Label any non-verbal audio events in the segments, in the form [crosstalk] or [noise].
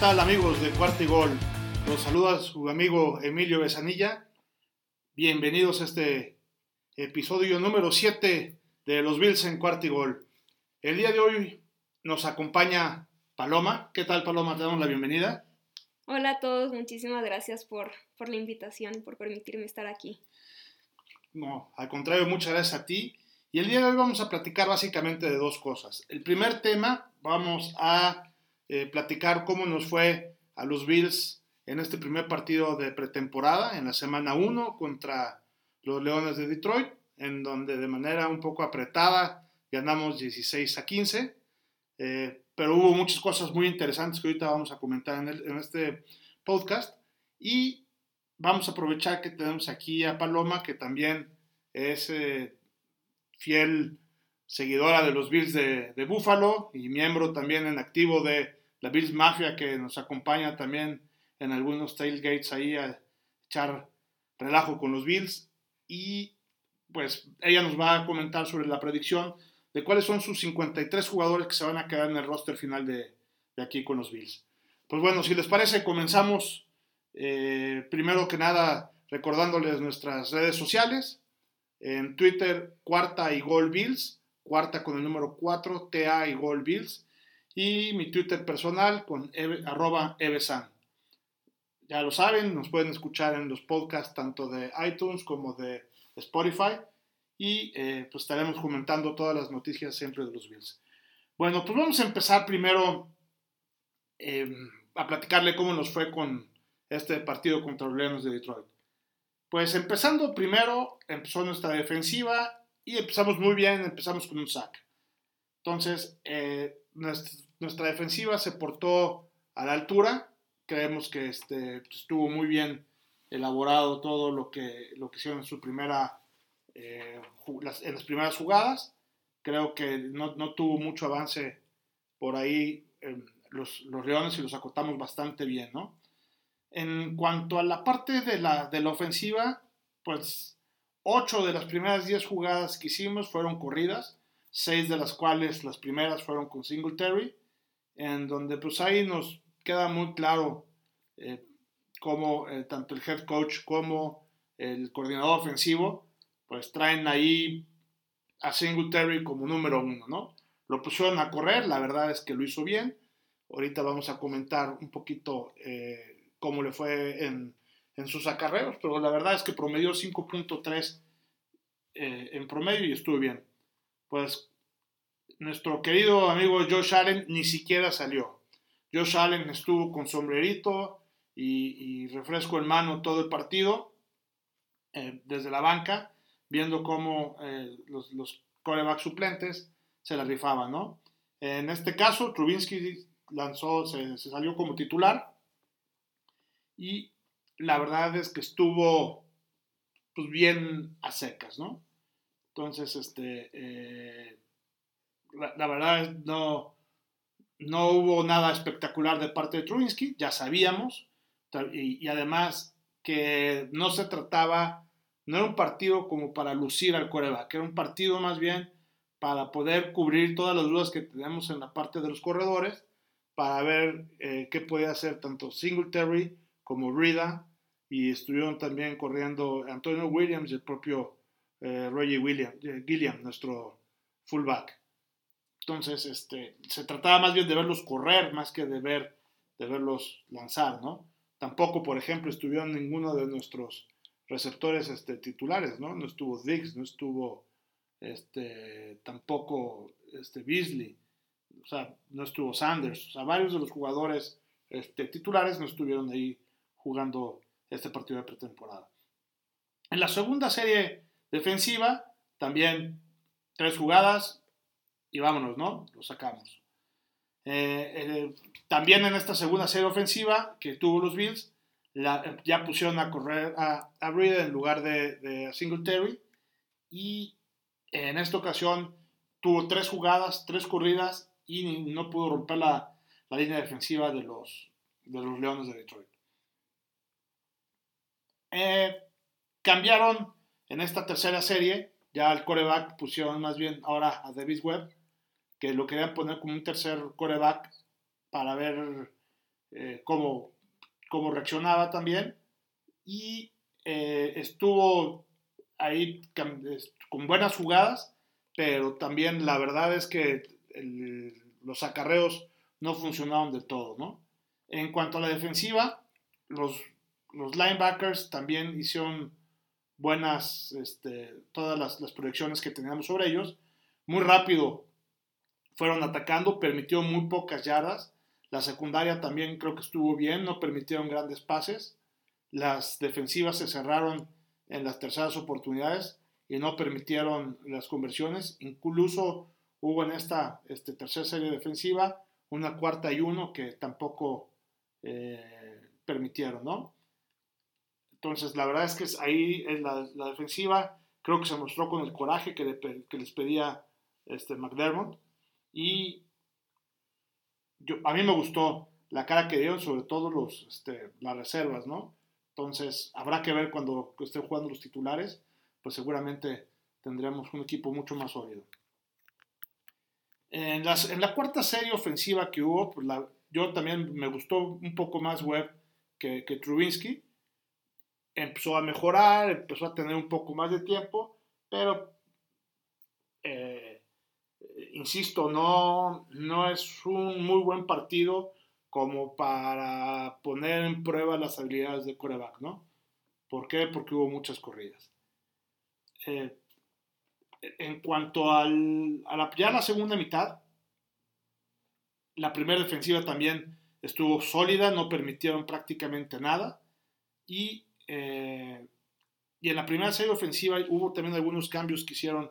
tal amigos de Cuarto y Gol? Los saluda su amigo Emilio Besanilla. Bienvenidos a este episodio número 7 de los Bills en Cuarto y Gol. El día de hoy nos acompaña Paloma. ¿Qué tal Paloma? Te damos la bienvenida. Hola a todos, muchísimas gracias por, por la invitación y por permitirme estar aquí. No, al contrario, muchas gracias a ti. Y el día de hoy vamos a platicar básicamente de dos cosas. El primer tema, vamos a eh, platicar cómo nos fue a los Bills en este primer partido de pretemporada, en la semana 1 contra los Leones de Detroit, en donde de manera un poco apretada ganamos 16 a 15. Eh, pero hubo muchas cosas muy interesantes que ahorita vamos a comentar en, este podcast. Y vamos a aprovechar que tenemos aquí a Paloma, que también es eh, fiel seguidora de los Bills de, de Buffalo y miembro también en activo de la Bills Mafia que nos acompaña también en algunos tailgates ahí a echar relajo con los Bills y pues ella nos va a comentar sobre la predicción de cuáles son sus 53 jugadores que se van a quedar en el roster final de, de aquí con los Bills. Pues bueno, si les parece, comenzamos eh, primero que nada recordándoles nuestras redes sociales. En Twitter, cuarta y gol Bills, cuarta con el número 4, TA y gol Bills y mi Twitter personal con arroba evesan. Ya lo saben, nos pueden escuchar en los podcasts tanto de iTunes como de Spotify y eh, pues estaremos comentando todas las noticias siempre de los Bills. Bueno, pues vamos a empezar primero em, a platicarle cómo nos fue con este partido contra los Leones de Detroit. Pues empezando primero, empezó nuestra defensiva y empezamos muy bien, empezamos con un sack. Entonces, eh, nuestra, defensiva se portó a la altura. Creemos que este, pues, estuvo muy bien elaborado todo lo que, lo que hicieron en su primera eh, en las primeras jugadas. Creo que no, tuvo mucho avance por ahí los, los, Leones y los acotamos bastante bien, ¿no? En cuanto a la parte de la, de la ofensiva, pues 8 de las primeras 10 jugadas que hicimos fueron corridas seis de las cuales las primeras fueron con Singletary, en donde pues ahí nos queda muy claro eh, cómo eh, tanto el head coach como el coordinador ofensivo pues traen ahí a Singletary como número uno, ¿no? Lo pusieron a correr, la verdad es que lo hizo bien. Ahorita vamos a comentar un poquito eh, cómo le fue en, en, sus acarreos, pero la verdad es que promedió 5.3 en promedio y estuvo bien pues nuestro querido amigo Josh Allen ni siquiera salió. Josh Allen estuvo con sombrerito y, refresco en mano todo el partido eh, desde la banca, viendo cómo eh, los, los suplentes se la rifaban, ¿no? En este caso, Trubinsky lanzó, se, salió como titular y la verdad es que estuvo pues bien a secas, ¿no? Entonces, este, eh, la, verdad no, no hubo nada espectacular de parte de Trubinsky, ya sabíamos, y, además que no se trataba, no era un partido como para lucir al coreback, era un partido más bien para poder cubrir todas las dudas que tenemos en la parte de los corredores, para ver eh, qué podía hacer tanto Singletary como Rida, y estuvieron también corriendo Antonio Williams y el propio eh, Roger William, eh, Gilliam, nuestro fullback. Entonces, este, se trataba más bien de verlos correr más que de, ver, de verlos lanzar, ¿no? Tampoco, por ejemplo, estuvieron ninguno de nuestros receptores este, titulares, ¿no? No estuvo Diggs, no estuvo este, tampoco este, Beasley, o sea, no estuvo Sanders, o sea, varios de los jugadores este, titulares no estuvieron ahí jugando este partido de pretemporada. En la segunda serie defensiva, también tres jugadas y vámonos, ¿no? Lo sacamos. Eh, eh, también en esta segunda serie ofensiva que tuvo los Bills, ya pusieron a correr a, a en lugar de, de Singletary y en esta ocasión tuvo tres jugadas, tres corridas y no pudo romper la, línea defensiva de los, de los Leones de Detroit. Eh, cambiaron en esta tercera serie, ya el coreback pusieron más bien ahora a Davis Webb, que lo querían poner como un tercer coreback para ver eh, cómo, cómo, reaccionaba también. Y eh, estuvo ahí con buenas jugadas, pero también la verdad es que los acarreos no funcionaron de todo, ¿no? En cuanto a la defensiva, los, los linebackers también hicieron buenas, este, todas las, proyecciones que teníamos sobre ellos. Muy rápido fueron atacando, permitió muy pocas yardas. La secundaria también creo que estuvo bien, no permitieron grandes pases. Las defensivas se cerraron en las terceras oportunidades y no permitieron las conversiones. Incluso hubo en esta este, tercera serie defensiva una cuarta y uno que tampoco eh, permitieron, ¿no? Entonces, la verdad es que ahí en la, defensiva creo que se mostró con el coraje que, que les pedía este McDermott y yo, a mí me gustó la cara que dieron, sobre todo los, este, las reservas, ¿no? Entonces, habrá que ver cuando estén jugando los titulares, pues seguramente tendremos un equipo mucho más sólido. En, la cuarta serie ofensiva que hubo, pues yo también me gustó un poco más Webb que, que Trubinsky. Empezó a mejorar, empezó a tener un poco más de tiempo, pero eh, insisto, no, no es un muy buen partido como para poner en prueba las habilidades de coreback, ¿no? ¿Por qué? Porque hubo muchas corridas. Eh, en cuanto al, a la, ya la segunda mitad, la primera defensiva también estuvo sólida, no permitieron prácticamente nada. Y, eh, y en la primera serie ofensiva hubo también algunos cambios que hicieron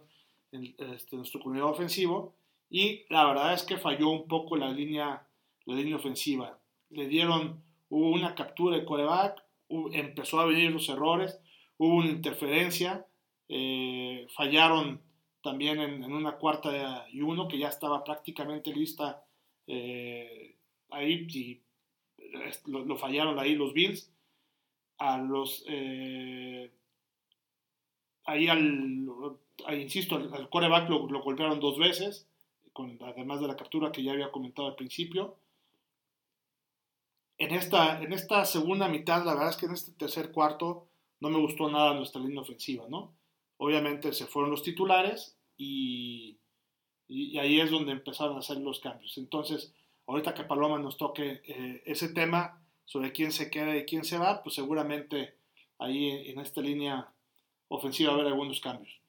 este, nuestro comunidad ofensivo. Y la verdad es que falló un poco la línea, la línea ofensiva. Le dieron, hubo una captura de coreback, empezó a venir los errores, hubo una interferencia eh, fallaron también en, una cuarta y uno que ya estaba prácticamente lista eh, ahí y lo, fallaron ahí los Bills. A los eh, ahí al, insisto, al, coreback lo, golpearon dos veces, además de la captura que ya había comentado al principio. En esta, en esta segunda mitad, la verdad es que en este tercer cuarto no me gustó nada nuestra línea ofensiva, ¿no? Obviamente se fueron los titulares y, ahí es donde empezaron a hacer los cambios. Entonces, ahorita que Paloma nos toque eh, ese tema sobre quién se queda y quién se va, pues seguramente ahí en esta línea ofensiva va a haber algunos cambios.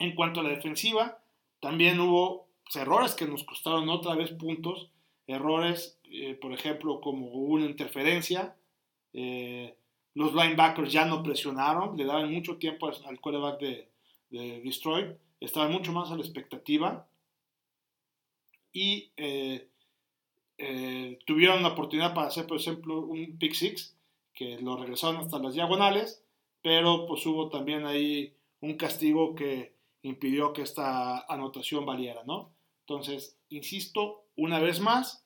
En cuanto a la defensiva, también hubo errores que nos costaron otra vez puntos, errores, eh, por ejemplo, como una interferencia, eh, los linebackers ya no presionaron, le daban mucho tiempo al quarterback de, de Destroy, estaban mucho más a la expectativa y eh, tuvieron la oportunidad para hacer, por ejemplo, un pick six, que lo regresaron hasta las diagonales, pero pues hubo también ahí un castigo que impidió que esta anotación valiera, ¿no? Entonces, insisto, una vez más,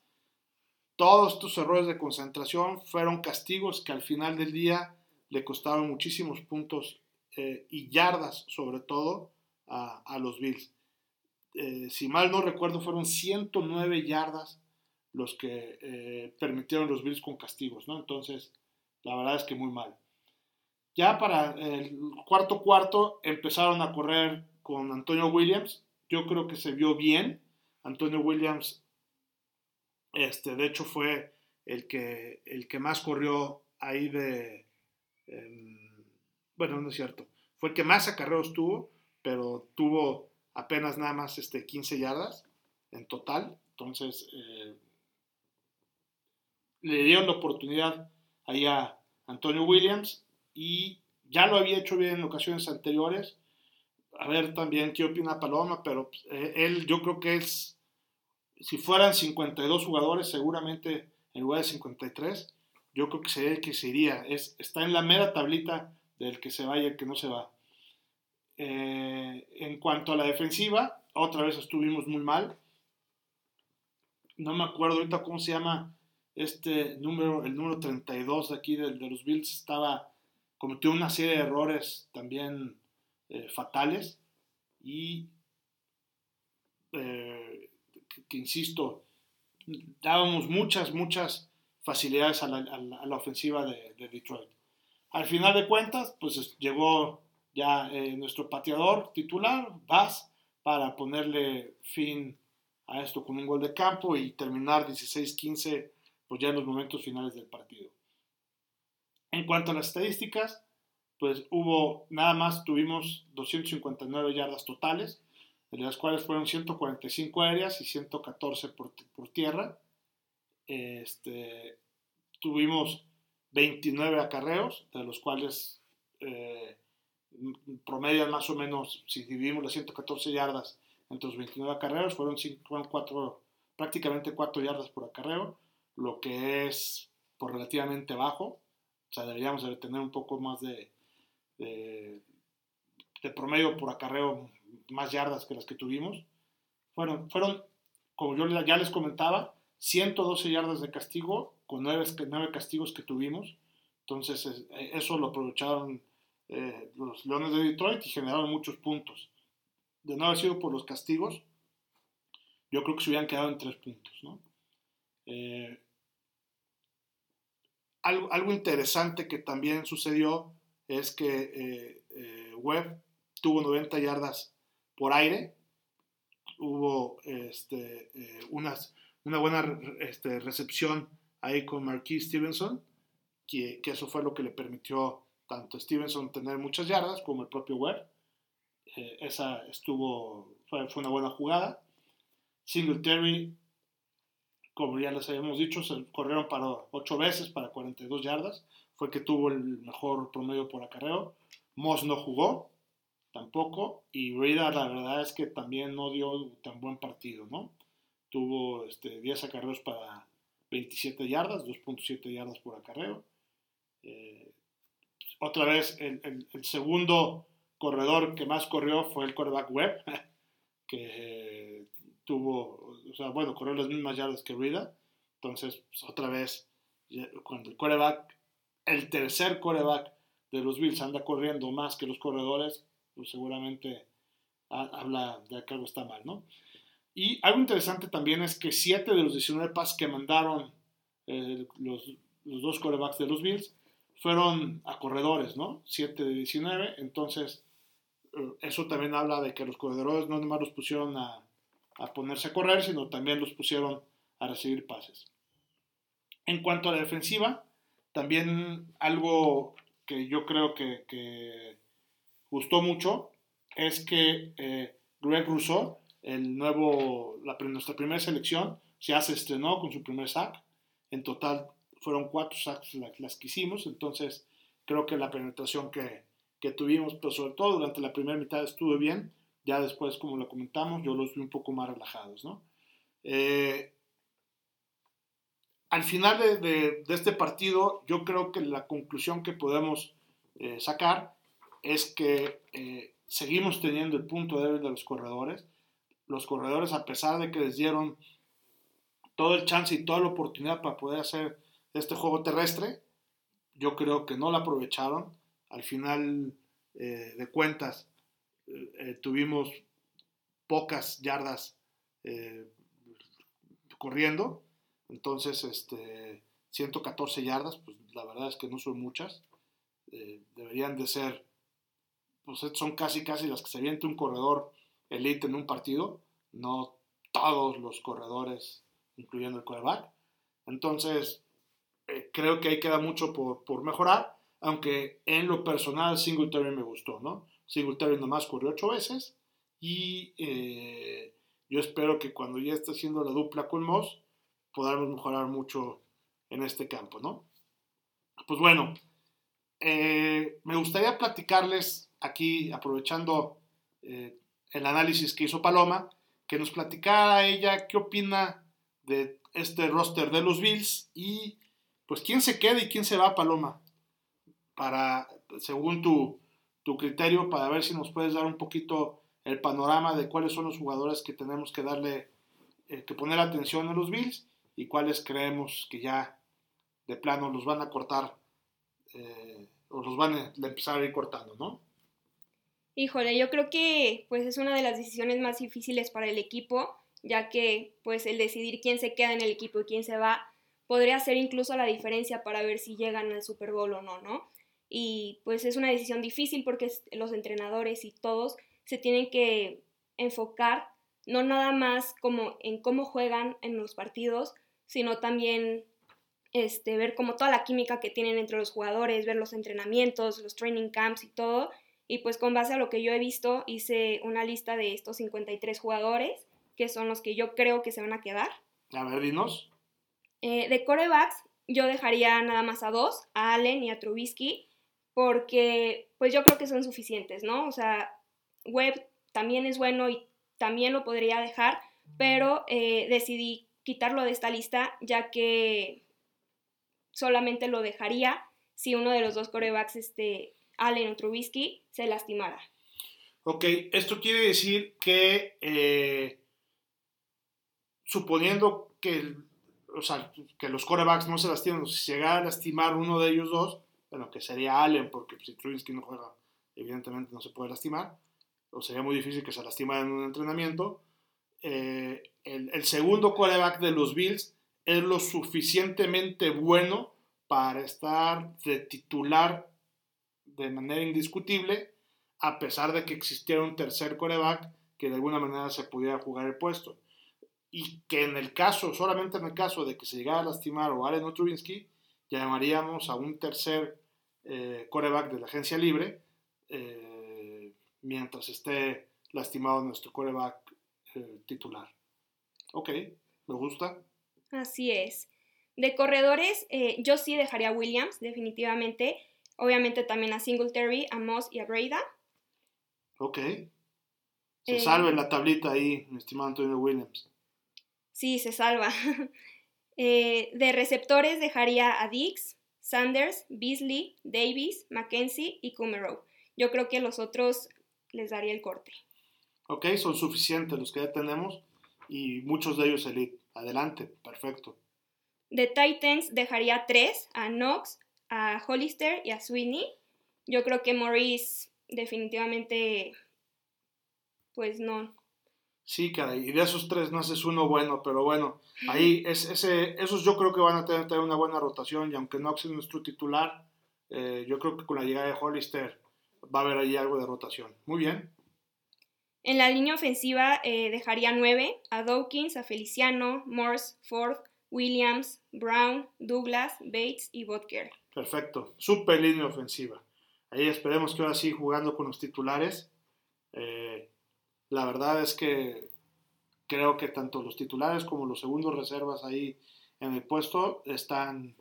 todos estos errores de concentración fueron castigos que al final del día le costaron muchísimos puntos eh, y yardas, sobre todo, a, los Bills. Eh, si mal no recuerdo, fueron 109 yardas los que eh, permitieron los Bills con castigos, ¿no? Entonces, la verdad es que muy mal. Ya para el cuarto cuarto empezaron a correr con Antonio Williams. Yo creo que se vio bien. Antonio Williams este, de hecho, fue el que, el que más corrió ahí de... Em, bueno, no es cierto. Fue el que más acarreos tuvo, pero tuvo apenas nada más este, 15 yardas en total. Entonces, eh, le dieron la oportunidad ahí a Antonio Williams y ya lo había hecho bien en ocasiones anteriores. A ver también qué opina Paloma, pero eh, él yo creo que es si fueran 52 jugadores, seguramente en lugar de 53, yo creo que el que se iría. Es, está en la mera tablita del que se va y el que no se va. Eh, en cuanto a la defensiva, otra vez estuvimos muy mal. No me acuerdo ahorita cómo se llama este número, el número 32 de aquí de, de los Bills. Estaba, cometió una serie de errores también eh, fatales. Y eh, que, insisto, dábamos muchas, muchas facilidades a la, ofensiva de, Detroit. Al final de cuentas, pues llegó ya eh, nuestro pateador titular, Bass, para ponerle fin a esto con un gol de campo y terminar 16-15 pues ya en los momentos finales del partido. En cuanto a las estadísticas, pues hubo nada más, tuvimos 259 yardas totales, de las cuales fueron 145 aéreas y 114 por, por tierra. Este, tuvimos 29 acarreos, de los cuales eh, promedian más o menos, si dividimos las 114 yardas entre los 29 acarreos, fueron, cuatro, prácticamente 4 yardas por acarreo, lo que es por relativamente bajo. O sea, deberíamos de tener un poco más de, de, promedio por acarreo, más yardas que las que tuvimos. Fueron, fueron, como yo ya les comentaba, 112 yardas de castigo con 9, castigos que tuvimos. Entonces, eh, eso lo aprovecharon eh, los Leones de Detroit y generaron muchos puntos. De no haber sido por los castigos, yo creo que se hubieran quedado en tres puntos. Eh, algo, algo, interesante que también sucedió es que Webb tuvo 90 yardas por aire, hubo este, unas, una buena este, recepción ahí con Marquis Stevenson, que, que, eso fue lo que le permitió tanto Stevenson tener muchas yardas como el propio Webb. Eh, esa estuvo, fue, fue, una buena jugada. Singletary, como ya les habíamos dicho, se corrieron para 8 veces para 42 yardas. Fue que tuvo el mejor promedio por acarreo. Moss no jugó tampoco. Y Rida, la verdad es que también no dio tan buen partido, ¿no? Tuvo este, 10 acarreos para 27 yardas, 2.7 yardas por acarreo. Eh, otra vez, el, segundo corredor que más corrió fue el quarterback Webb, [laughs] que tuvo, o sea, bueno, corrió las mismas yardas que Rida. Entonces, pues, otra vez, cuando el quarterback, el tercer quarterback de los Bills anda corriendo más que los corredores, pues seguramente habla de que algo está mal, ¿no? Y algo interesante también es que 7 de los 19 pases que mandaron eh, los, los, dos corebacks de los Bills fueron a corredores, ¿no? 7 de 19. Entonces, eh, eso también habla de que los corredores no nomás los pusieron a, a, ponerse a correr, sino también los pusieron a recibir pases. En cuanto a la defensiva, también algo que yo creo que, gustó mucho es que eh, Greg Rousseau el nuevo, la, nuestra primera selección ya se estrenó con su primer sack. En total fueron cuatro sacks las, que hicimos, entonces creo que la penetración que, que tuvimos, pero sobre todo durante la primera mitad estuvo bien. Ya después, como lo comentamos, yo los vi un poco más relajados, ¿no? Eh, al final de, de, este partido, yo creo que la conclusión que podemos eh, sacar es que eh, seguimos teniendo el punto débil de los corredores los corredores, a pesar de que les dieron todo el chance y toda la oportunidad para poder hacer este juego terrestre, yo creo que no lo aprovecharon. Al final de cuentas, eh, eh, tuvimos pocas yardas corriendo, entonces este, 114 yardas, pues la verdad es que no son muchas. deberían de ser, pues son casi casi las que se avienta un corredor elite en un partido, no todos los corredores, incluyendo el quarterback. Entonces, eh, creo que ahí queda mucho por, por, mejorar, aunque en lo personal Singletary me gustó, ¿no? Singletary nomás corrió ocho veces y eh, yo espero que cuando ya esté haciendo la dupla con Moss, podamos mejorar mucho en este campo, ¿no? Pues bueno, eh, me gustaría platicarles aquí, aprovechando el análisis que hizo Paloma, que nos platicara ella qué opina de este roster de los Bills y pues quién se queda y quién se va, Paloma, para, según tu, criterio, para ver si nos puedes dar un poquito el panorama de cuáles son los jugadores que tenemos que darle, eh, que poner atención a los Bills y cuáles creemos que ya de plano los van a cortar eh, o los van a empezar a ir cortando, ¿no? Híjole, yo creo que pues es una de las decisiones más difíciles para el equipo, ya que pues el decidir quién se queda en el equipo y quién se va podría ser incluso la diferencia para ver si llegan al Super Bowl o no, ¿no? Y pues es una decisión difícil porque los entrenadores y todos se tienen que enfocar no nada más como en cómo juegan en los partidos, sino también este, ver como toda la química que tienen entre los jugadores, ver los entrenamientos, los training camps y todo. Y pues con base a lo que yo he visto, hice una lista de estos 53 jugadores, que son los que yo creo que se van a quedar. A ver, dinos. Eh, de corebacks, yo dejaría nada más a dos, a Allen y a Trubisky, porque pues yo creo que son suficientes, ¿no? O sea, Webb también es bueno y también lo podría dejar, pero eh, decidí quitarlo de esta lista ya que solamente lo dejaría si uno de los dos corebacks, este, Allen o Trubisky, se lastimara. Ok, esto quiere decir que eh, suponiendo que, o sea, que los corebacks no se lastiman, si llegara a lastimar uno de ellos dos, bueno, que sería Allen, porque si Trubisky no juega, evidentemente no se puede lastimar, o sería muy difícil que se lastimara en un entrenamiento. Eh, el, segundo quarterback de los Bills es lo suficientemente bueno para estar de titular de manera indiscutible, a pesar de que existiera un tercer quarterback que de alguna manera se pudiera jugar el puesto. Y que en el caso, solamente en el caso de que se llegara a lastimar o Allen o Trubinsky, llamaríamos a un tercer eh, quarterback de la agencia libre. Eh, mientras esté lastimado nuestro coreback eh, titular. Ok, me gusta. Así es. De corredores, eh, yo sí dejaría a Williams, definitivamente. Obviamente también a Singletary, a Moss y a Breda. Ok. Se eh, salva en la tablita ahí, mi estimado Antonio Williams. Sí, se salva. [laughs] de receptores dejaría a Dix, Sanders, Beasley, Davis, Mackenzie y Kummerow. Yo creo que los otros les daría el corte. Ok, son suficientes los que ya tenemos y muchos de ellos elite. Adelante, perfecto. De Titans dejaría tres, a Knox, a Hollister y a Sweeney. Yo creo que Morris definitivamente, pues no. Sí, caray, y de esos tres no haces uno bueno, pero bueno, ahí es, ese, esos yo creo que van a tener, una buena rotación y aunque Knox es nuestro titular, eh, yo creo que con la llegada de Hollister va a haber ahí algo de rotación. Muy bien. En la línea ofensiva eh, dejaría nueve a Dawkins, a Feliciano, Morse, Ford, Williams, Brown, Douglas, Bates y Botker. Perfecto, super línea ofensiva. Ahí esperemos que ahora sí jugando con los titulares. Eh, la verdad es que creo que tanto los titulares como los segundos reservas ahí en el puesto están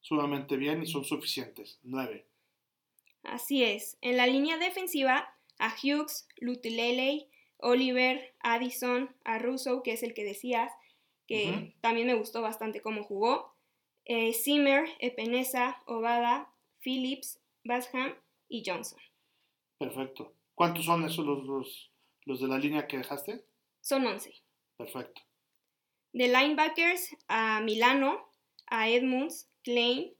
sumamente bien y son suficientes. Nueve. Así es. En la línea defensiva, a Hughes, Lutilele, Oliver, Addison, a Russo, que es el que decías, que también me gustó bastante cómo jugó, eh, Zimmer, Epenesa, Ovada, Phillips, Basham y Johnson. Perfecto. ¿Cuántos son esos los, los, de la línea que dejaste? Son 11. Perfecto. De linebackers a Milano, a Edmunds, Klein,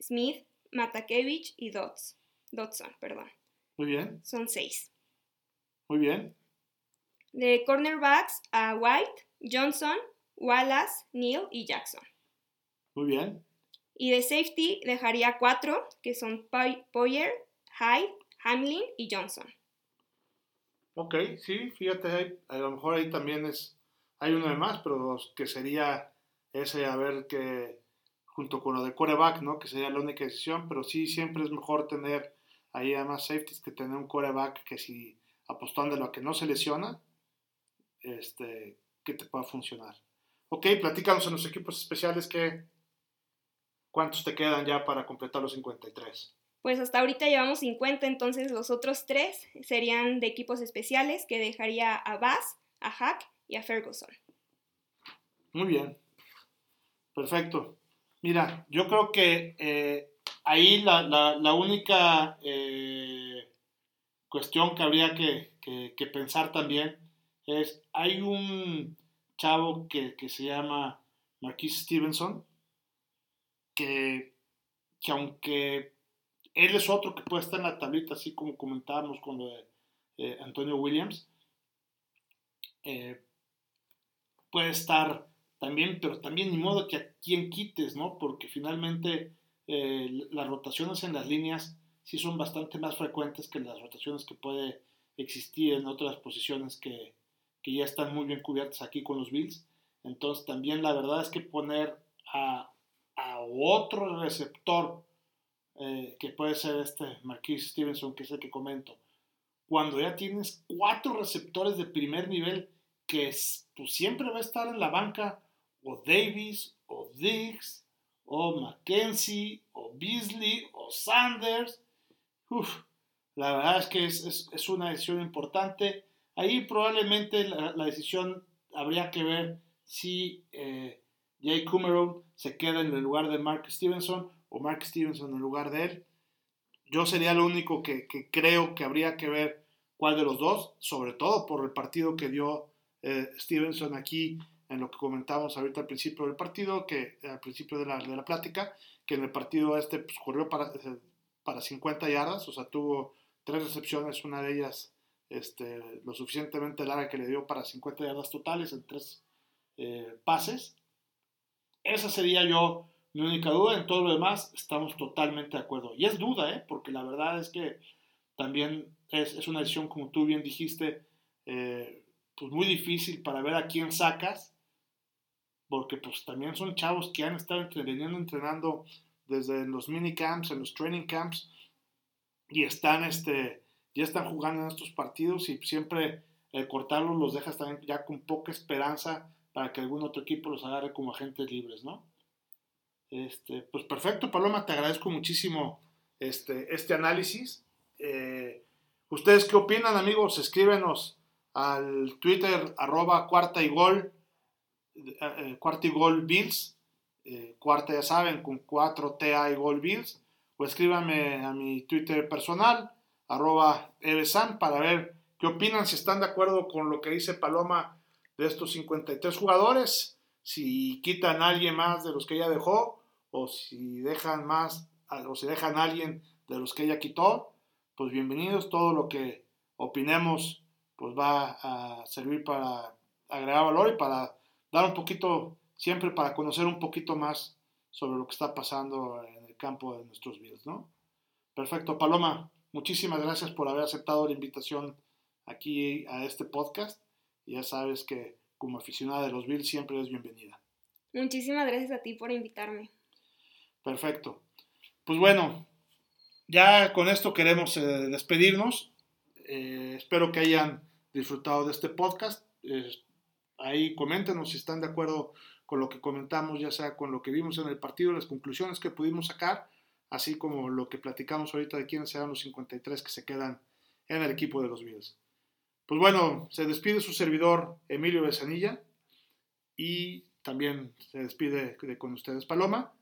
Smith, Matakevich y Dodds. Dodson, perdón. Muy bien. Son seis. Muy bien. De cornerbacks a White, Johnson, Wallace, Neal y Jackson. Muy bien. Y de safety dejaría cuatro, que son Poyer, Hyde, Hamlin y Johnson. Ok, sí, fíjate, a lo mejor ahí también es, hay uno de más, pero que sería ese, a ver, que junto con lo de coreback, ¿no? Que sería la única decisión, pero sí, siempre es mejor tener ahí además safeties que tener un coreback que si apostando a que no se lesiona, este, que te pueda funcionar. Ok, platícanos en los equipos especiales que cuántos te quedan ya para completar los 53. Pues hasta ahorita llevamos 50, entonces los otros tres serían de equipos especiales que dejaría a Bass, a Hack y a Ferguson. Muy bien. Perfecto. Mira, yo creo que eh, ahí la, única eh, cuestión que habría que, pensar también es, hay un chavo que, se llama Marquis Stevenson, que, aunque él es otro que puede estar en la tablita, así como comentábamos con lo de eh, Antonio Williams, eh, puede estar también, pero también ni modo que a quien quites, ¿no? Porque finalmente eh, las rotaciones en las líneas sí son bastante más frecuentes que las rotaciones que puede existir en otras posiciones que, ya están muy bien cubiertas aquí con los Bills. Entonces también la verdad es que poner a otro receptor, eh, que puede ser este Marquis Stevenson, que es el que comento, cuando ya tienes cuatro receptores de primer nivel que pues, siempre va a estar en la banca, o Davis, o Diggs, o Mackenzie, o Beasley, o Sanders. La verdad es que es, es, una decisión importante. Ahí probablemente la, decisión habría que ver si eh, Jay Kumerow se queda en el lugar de Mark Stevenson o Mark Stevenson en el lugar de él. Yo sería lo único que, creo que habría que ver cuál de los dos, sobre todo por el partido que dio eh, Stevenson aquí en lo que comentamos ahorita al principio del partido, que al principio de la, plática, que en el partido este pues, corrió para, eh, para 50 yardas, o sea, tuvo tres recepciones, una de ellas este, lo suficientemente larga que le dio para 50 yardas totales en tres eh, pases. Esa sería yo mi única duda. En todo lo demás estamos totalmente de acuerdo. Y es duda, ¿eh? porque la verdad es que también es, es una decisión, como tú bien dijiste, eh, pues muy difícil para ver a quién sacas, porque pues también son chavos que han estado veniendo entrenando desde los mini camps, en los training camps, y están, este, ya están jugando en estos partidos y siempre el cortarlos los dejas también ya con poca esperanza para que algún otro equipo los agarre como agentes libres, ¿no? Este, pues perfecto, Paloma, te agradezco muchísimo este, este análisis. Eh, ¿Ustedes qué opinan, amigos? Escríbenos al Twitter arroba cuarta y gol, eh, eh, cuarta y gol Bills, cuarta ya saben, con 4 TA y gol Bills, o escríbanme a mi Twitter personal, arroba Evesan, para ver qué opinan, si están de acuerdo con lo que dice Paloma de estos 53 jugadores, si quitan a alguien más de los que ella dejó, o si dejan más, o si dejan a alguien de los que ella quitó, pues bienvenidos. Todo lo que opinemos pues va a servir para agregar valor y para dar un poquito, siempre para conocer un poquito más sobre lo que está pasando en el campo de nuestros videos, ¿no? Perfecto, Paloma, muchísimas gracias por haber aceptado la invitación aquí a este podcast. ya sabes que como aficionada de los Bills siempre es bienvenida. Muchísimas gracias a ti por invitarme. Perfecto. Pues bueno, ya con esto queremos eh, despedirnos. Eh, espero que hayan disfrutado de este podcast. ahí coméntenos si están de acuerdo con lo que comentamos, ya sea con lo que vimos en el partido, las conclusiones que pudimos sacar, así como lo que platicamos ahorita de quiénes serán los 53 que se quedan en el equipo de los Bills. Pues bueno, se despide su servidor Emilio Besanilla y también se despide con ustedes Paloma.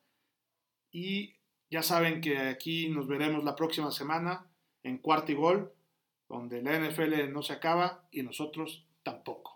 Y ya saben que aquí nos veremos la próxima semana en Cuarto y Gol, donde la NFL no se acaba y nosotros tampoco.